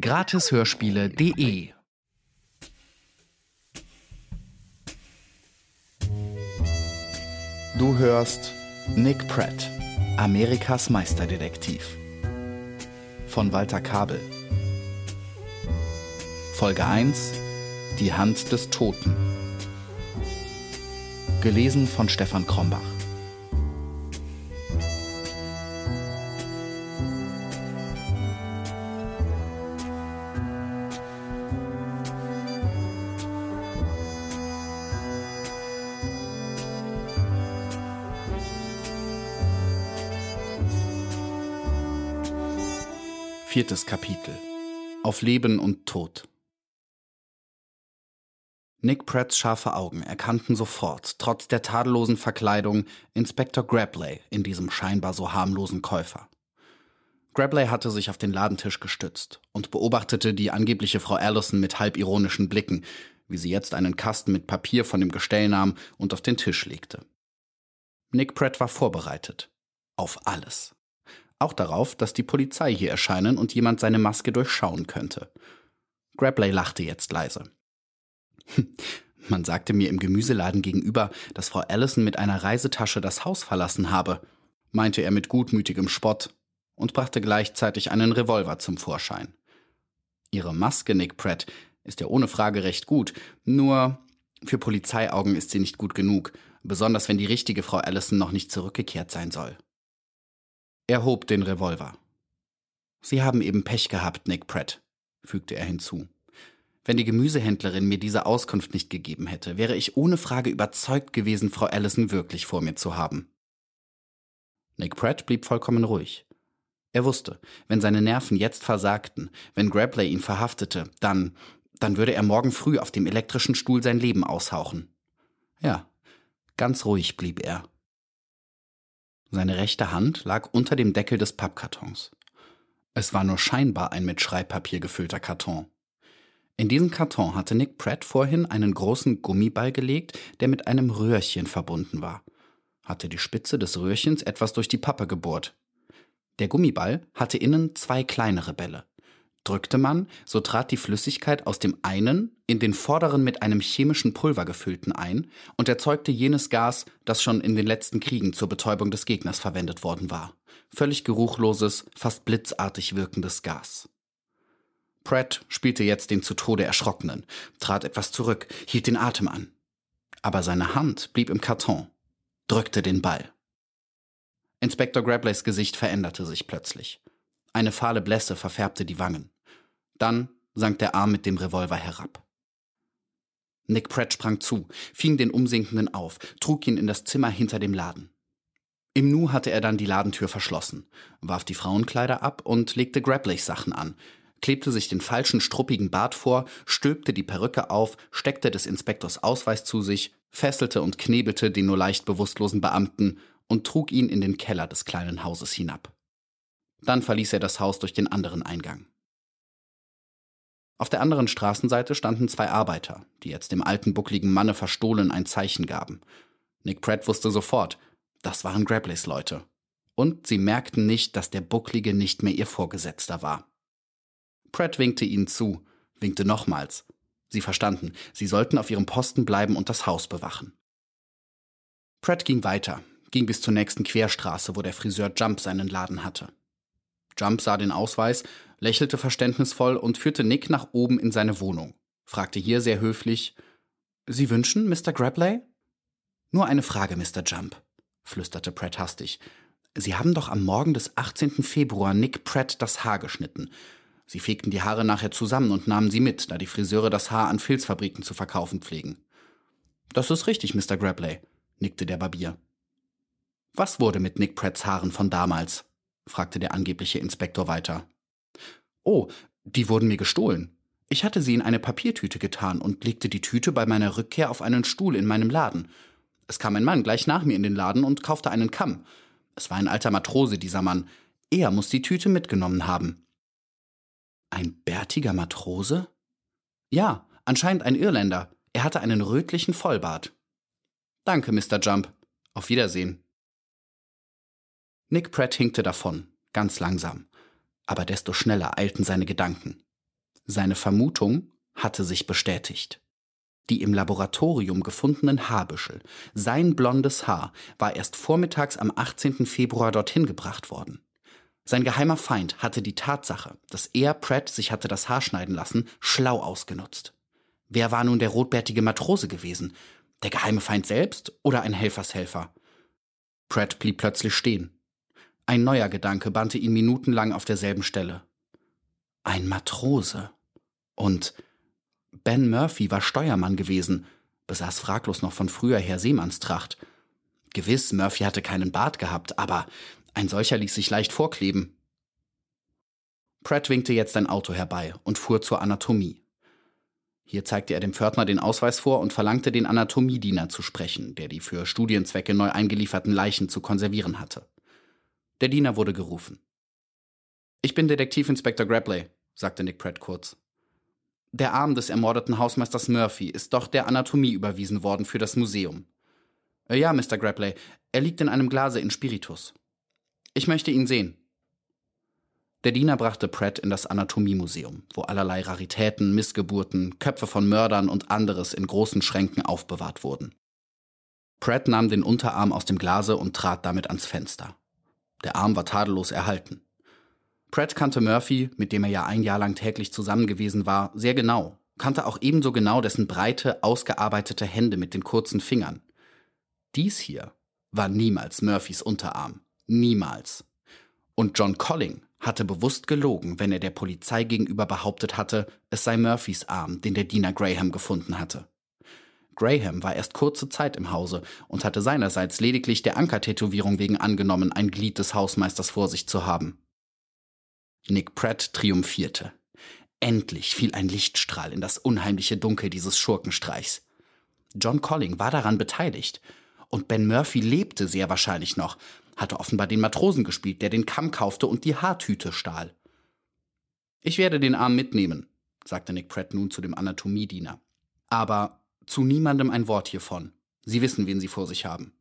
Gratishörspiele.de Du hörst Nick Pratt, Amerikas Meisterdetektiv. Von Walter Kabel. Folge 1 Die Hand des Toten. Gelesen von Stefan Krombach. Viertes Kapitel. Auf Leben und Tod. Nick Pratts scharfe Augen erkannten sofort, trotz der tadellosen Verkleidung, Inspektor Grabley in diesem scheinbar so harmlosen Käufer. Grabley hatte sich auf den Ladentisch gestützt und beobachtete die angebliche Frau Allison mit halb ironischen Blicken, wie sie jetzt einen Kasten mit Papier von dem Gestell nahm und auf den Tisch legte. Nick Pratt war vorbereitet. Auf alles. Auch darauf, dass die Polizei hier erscheinen und jemand seine Maske durchschauen könnte. Grabley lachte jetzt leise. Man sagte mir im Gemüseladen gegenüber, dass Frau Allison mit einer Reisetasche das Haus verlassen habe, meinte er mit gutmütigem Spott und brachte gleichzeitig einen Revolver zum Vorschein. Ihre Maske, Nick Pratt, ist ja ohne Frage recht gut, nur für Polizeiaugen ist sie nicht gut genug, besonders wenn die richtige Frau Allison noch nicht zurückgekehrt sein soll. Er hob den Revolver. Sie haben eben Pech gehabt, Nick Pratt, fügte er hinzu. Wenn die Gemüsehändlerin mir diese Auskunft nicht gegeben hätte, wäre ich ohne Frage überzeugt gewesen, Frau Allison wirklich vor mir zu haben. Nick Pratt blieb vollkommen ruhig. Er wusste, wenn seine Nerven jetzt versagten, wenn Grabley ihn verhaftete, dann, dann würde er morgen früh auf dem elektrischen Stuhl sein Leben aushauchen. Ja, ganz ruhig blieb er. Seine rechte Hand lag unter dem Deckel des Pappkartons. Es war nur scheinbar ein mit Schreibpapier gefüllter Karton. In diesen Karton hatte Nick Pratt vorhin einen großen Gummiball gelegt, der mit einem Röhrchen verbunden war. Hatte die Spitze des Röhrchens etwas durch die Pappe gebohrt. Der Gummiball hatte innen zwei kleinere Bälle. Drückte man, so trat die Flüssigkeit aus dem einen in den vorderen mit einem chemischen Pulver gefüllten ein und erzeugte jenes Gas, das schon in den letzten Kriegen zur Betäubung des Gegners verwendet worden war. Völlig geruchloses, fast blitzartig wirkendes Gas. Pratt spielte jetzt den zu Tode Erschrockenen, trat etwas zurück, hielt den Atem an. Aber seine Hand blieb im Karton, drückte den Ball. Inspektor Grableys Gesicht veränderte sich plötzlich. Eine fahle Blässe verfärbte die Wangen. Dann sank der Arm mit dem Revolver herab. Nick Pratt sprang zu, fing den Umsinkenden auf, trug ihn in das Zimmer hinter dem Laden. Im Nu hatte er dann die Ladentür verschlossen, warf die Frauenkleider ab und legte Grableys Sachen an, klebte sich den falschen struppigen Bart vor, stülpte die Perücke auf, steckte des Inspektors Ausweis zu sich, fesselte und knebelte den nur leicht bewusstlosen Beamten und trug ihn in den Keller des kleinen Hauses hinab. Dann verließ er das Haus durch den anderen Eingang. Auf der anderen Straßenseite standen zwei Arbeiter, die jetzt dem alten buckligen Manne verstohlen ein Zeichen gaben. Nick Pratt wusste sofort, das waren Grableys Leute. Und sie merkten nicht, dass der Bucklige nicht mehr ihr Vorgesetzter war. Pratt winkte ihnen zu, winkte nochmals. Sie verstanden, sie sollten auf ihrem Posten bleiben und das Haus bewachen. Pratt ging weiter, ging bis zur nächsten Querstraße, wo der Friseur Jump seinen Laden hatte. Jump sah den Ausweis, lächelte verständnisvoll und führte Nick nach oben in seine Wohnung. Fragte hier sehr höflich, Sie wünschen, Mr. Grabley? Nur eine Frage, Mr. Jump, flüsterte Pratt hastig. Sie haben doch am Morgen des 18. Februar Nick Pratt das Haar geschnitten. Sie fegten die Haare nachher zusammen und nahmen sie mit, da die Friseure das Haar an Filzfabriken zu verkaufen pflegen. Das ist richtig, Mr. Grabley, nickte der Barbier. Was wurde mit Nick Pratts Haaren von damals? Fragte der angebliche Inspektor weiter. Oh, die wurden mir gestohlen. Ich hatte sie in eine Papiertüte getan und legte die Tüte bei meiner Rückkehr auf einen Stuhl in meinem Laden. Es kam ein Mann gleich nach mir in den Laden und kaufte einen Kamm. Es war ein alter Matrose, dieser Mann. Er muss die Tüte mitgenommen haben. Ein bärtiger Matrose? Ja, anscheinend ein Irländer. Er hatte einen rötlichen Vollbart. Danke, Mr. Jump. Auf Wiedersehen. Nick Pratt hinkte davon, ganz langsam. Aber desto schneller eilten seine Gedanken. Seine Vermutung hatte sich bestätigt. Die im Laboratorium gefundenen Haarbüschel, sein blondes Haar, war erst vormittags am 18. Februar dorthin gebracht worden. Sein geheimer Feind hatte die Tatsache, dass er Pratt sich hatte das Haar schneiden lassen, schlau ausgenutzt. Wer war nun der rotbärtige Matrose gewesen? Der geheime Feind selbst oder ein Helfershelfer? Pratt blieb plötzlich stehen. Ein neuer Gedanke bannte ihn minutenlang auf derselben Stelle. Ein Matrose. Und Ben Murphy war Steuermann gewesen, besaß fraglos noch von früher her Seemannstracht. Gewiss, Murphy hatte keinen Bart gehabt, aber ein solcher ließ sich leicht vorkleben. Pratt winkte jetzt ein Auto herbei und fuhr zur Anatomie. Hier zeigte er dem Pförtner den Ausweis vor und verlangte den Anatomiediener zu sprechen, der die für Studienzwecke neu eingelieferten Leichen zu konservieren hatte. Der Diener wurde gerufen. Ich bin Detektivinspektor Grabley, sagte Nick Pratt kurz. Der Arm des ermordeten Hausmeisters Murphy ist doch der Anatomie überwiesen worden für das Museum. Äh, ja, Mr. Grabley, er liegt in einem Glase in Spiritus. Ich möchte ihn sehen. Der Diener brachte Pratt in das Anatomiemuseum, wo allerlei Raritäten, Missgeburten, Köpfe von Mördern und anderes in großen Schränken aufbewahrt wurden. Pratt nahm den Unterarm aus dem Glase und trat damit ans Fenster. Der Arm war tadellos erhalten. Pratt kannte Murphy, mit dem er ja ein Jahr lang täglich zusammen gewesen war, sehr genau, kannte auch ebenso genau dessen breite, ausgearbeitete Hände mit den kurzen Fingern. Dies hier war niemals Murphys Unterarm. Niemals. Und John Colling hatte bewusst gelogen, wenn er der Polizei gegenüber behauptet hatte, es sei Murphys Arm, den der Diener Graham gefunden hatte. Graham war erst kurze Zeit im Hause und hatte seinerseits lediglich der Ankertätowierung wegen angenommen, ein Glied des Hausmeisters vor sich zu haben. Nick Pratt triumphierte. Endlich fiel ein Lichtstrahl in das unheimliche Dunkel dieses Schurkenstreichs. John Colling war daran beteiligt. Und Ben Murphy lebte sehr wahrscheinlich noch, hatte offenbar den Matrosen gespielt, der den Kamm kaufte und die Haartüte stahl. Ich werde den Arm mitnehmen, sagte Nick Pratt nun zu dem Anatomiediener. Aber zu niemandem ein Wort hiervon. Sie wissen, wen Sie vor sich haben.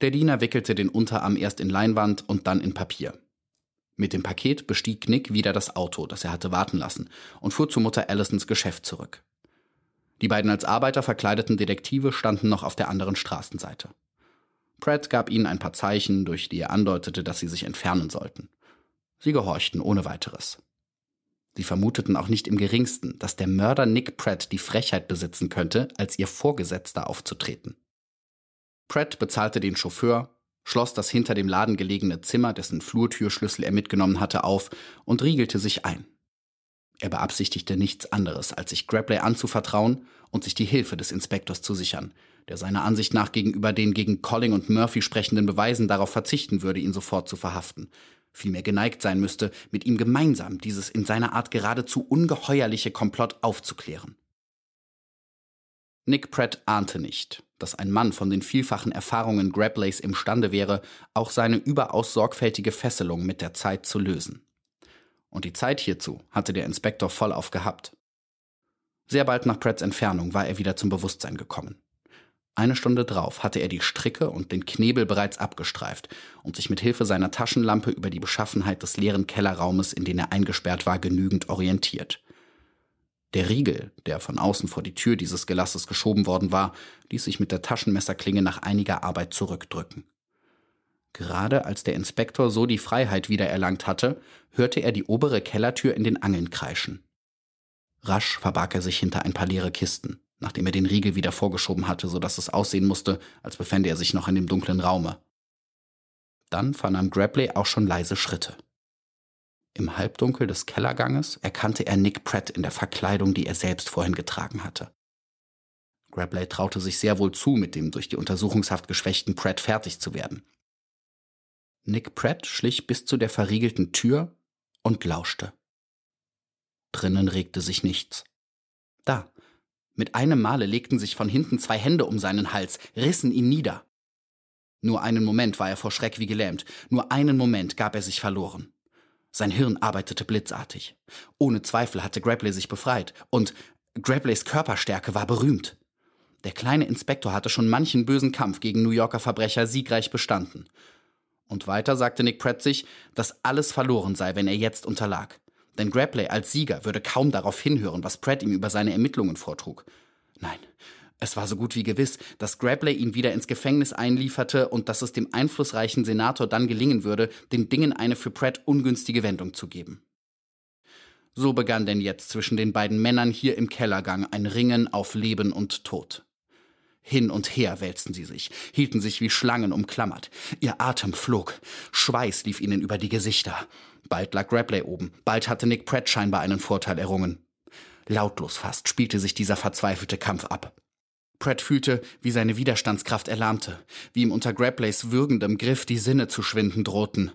Der Diener wickelte den Unterarm erst in Leinwand und dann in Papier. Mit dem Paket bestieg Nick wieder das Auto, das er hatte warten lassen, und fuhr zu Mutter Allisons Geschäft zurück. Die beiden als Arbeiter verkleideten Detektive standen noch auf der anderen Straßenseite. Pratt gab ihnen ein paar Zeichen, durch die er andeutete, dass sie sich entfernen sollten. Sie gehorchten ohne weiteres. Sie vermuteten auch nicht im geringsten, dass der Mörder Nick Pratt die Frechheit besitzen könnte, als ihr Vorgesetzter aufzutreten. Pratt bezahlte den Chauffeur, schloss das hinter dem Laden gelegene Zimmer, dessen Flurtürschlüssel er mitgenommen hatte, auf und riegelte sich ein. Er beabsichtigte nichts anderes, als sich Grabley anzuvertrauen und sich die Hilfe des Inspektors zu sichern, der seiner Ansicht nach gegenüber den gegen Colling und Murphy sprechenden Beweisen darauf verzichten würde, ihn sofort zu verhaften, vielmehr geneigt sein müsste, mit ihm gemeinsam dieses in seiner Art geradezu ungeheuerliche Komplott aufzuklären. Nick Pratt ahnte nicht, dass ein Mann von den vielfachen Erfahrungen Grableys imstande wäre, auch seine überaus sorgfältige Fesselung mit der Zeit zu lösen. Und die Zeit hierzu hatte der Inspektor vollauf gehabt. Sehr bald nach Pratts Entfernung war er wieder zum Bewusstsein gekommen. Eine Stunde drauf hatte er die Stricke und den Knebel bereits abgestreift und sich mit Hilfe seiner Taschenlampe über die Beschaffenheit des leeren Kellerraumes, in den er eingesperrt war, genügend orientiert. Der Riegel, der von außen vor die Tür dieses Gelasses geschoben worden war, ließ sich mit der Taschenmesserklinge nach einiger Arbeit zurückdrücken. Gerade als der Inspektor so die Freiheit wiedererlangt hatte, hörte er die obere Kellertür in den Angeln kreischen. Rasch verbarg er sich hinter ein paar leere Kisten nachdem er den Riegel wieder vorgeschoben hatte, so dass es aussehen musste, als befände er sich noch in dem dunklen Raume. Dann vernahm Grabley auch schon leise Schritte. Im Halbdunkel des Kellerganges erkannte er Nick Pratt in der Verkleidung, die er selbst vorhin getragen hatte. Grabley traute sich sehr wohl zu, mit dem durch die Untersuchungshaft geschwächten Pratt fertig zu werden. Nick Pratt schlich bis zu der verriegelten Tür und lauschte. Drinnen regte sich nichts. Da, mit einem Male legten sich von hinten zwei Hände um seinen Hals, rissen ihn nieder. Nur einen Moment war er vor Schreck wie gelähmt, nur einen Moment gab er sich verloren. Sein Hirn arbeitete blitzartig. Ohne Zweifel hatte Grabley sich befreit, und Grableys Körperstärke war berühmt. Der kleine Inspektor hatte schon manchen bösen Kampf gegen New Yorker Verbrecher siegreich bestanden. Und weiter sagte Nick Pratt sich, dass alles verloren sei, wenn er jetzt unterlag Denn Grapley als Sieger würde kaum darauf hinhören, was Pratt ihm über seine Ermittlungen vortrug. Nein, es war so gut wie gewiss, dass Grabley ihn wieder ins Gefängnis einlieferte und dass es dem einflussreichen Senator dann gelingen würde, den Dingen eine für Pratt ungünstige Wendung zu geben. So begann denn jetzt zwischen den beiden Männern hier im Kellergang ein Ringen auf Leben und Tod. Hin und her wälzten sie sich, hielten sich wie Schlangen umklammert. Ihr Atem flog, Schweiß lief ihnen über die Gesichter. Bald lag Grabley oben, bald hatte Nick Pratt scheinbar einen Vorteil errungen. Lautlos fast spielte sich dieser verzweifelte Kampf ab. Pratt fühlte, wie seine Widerstandskraft erlahmte, wie ihm unter Grapleys würgendem Griff die Sinne zu schwinden drohten.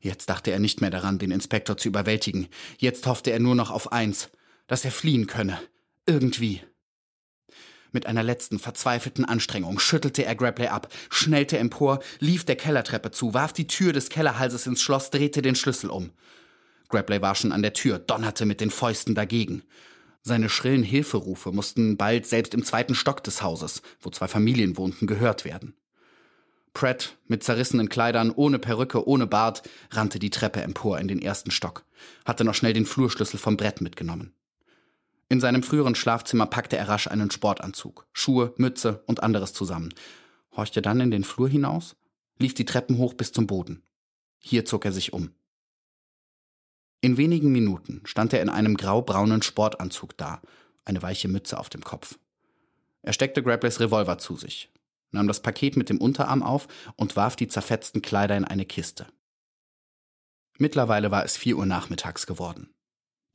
Jetzt dachte er nicht mehr daran, den Inspektor zu überwältigen. Jetzt hoffte er nur noch auf eins, dass er fliehen könne. Irgendwie. Mit einer letzten verzweifelten Anstrengung schüttelte er Grapley ab, schnellte empor, lief der Kellertreppe zu, warf die Tür des Kellerhalses ins Schloss, drehte den Schlüssel um. Grapley war schon an der Tür, donnerte mit den Fäusten dagegen. Seine schrillen Hilferufe mussten bald selbst im zweiten Stock des Hauses, wo zwei Familien wohnten, gehört werden. Pratt, mit zerrissenen Kleidern, ohne Perücke, ohne Bart, rannte die Treppe empor in den ersten Stock, hatte noch schnell den Flurschlüssel vom Brett mitgenommen. In seinem früheren Schlafzimmer packte er rasch einen Sportanzug, Schuhe, Mütze und anderes zusammen, horchte dann in den Flur hinaus, lief die Treppen hoch bis zum Boden. Hier zog er sich um. In wenigen Minuten stand er in einem graubraunen Sportanzug da, eine weiche Mütze auf dem Kopf. Er steckte Grapleys Revolver zu sich, nahm das Paket mit dem Unterarm auf und warf die zerfetzten Kleider in eine Kiste. Mittlerweile war es vier Uhr nachmittags geworden.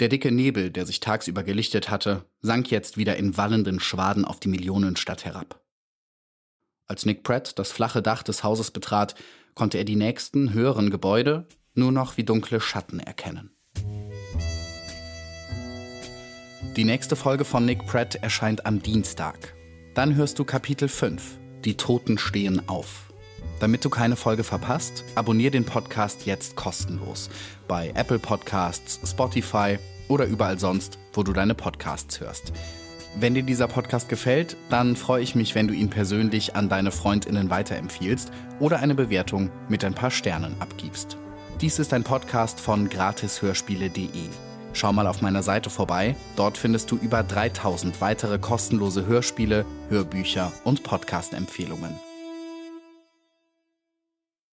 Der dicke Nebel, der sich tagsüber gelichtet hatte, sank jetzt wieder in wallenden Schwaden auf die Millionenstadt herab. Als Nick Pratt das flache Dach des Hauses betrat, konnte er die nächsten, höheren Gebäude nur noch wie dunkle Schatten erkennen. Die nächste Folge von Nick Pratt erscheint am Dienstag. Dann hörst du Kapitel 5. Die Toten stehen auf. Damit du keine Folge verpasst, abonnier den Podcast jetzt kostenlos bei Apple Podcasts, Spotify oder überall sonst, wo du deine Podcasts hörst. Wenn dir dieser Podcast gefällt, dann freue ich mich, wenn du ihn persönlich an deine Freundinnen weiterempfiehlst oder eine Bewertung mit ein paar Sternen abgibst. Dies ist ein Podcast von gratishörspiele.de. Schau mal auf meiner Seite vorbei. Dort findest du über 3000 weitere kostenlose Hörspiele, Hörbücher und Podcast-Empfehlungen.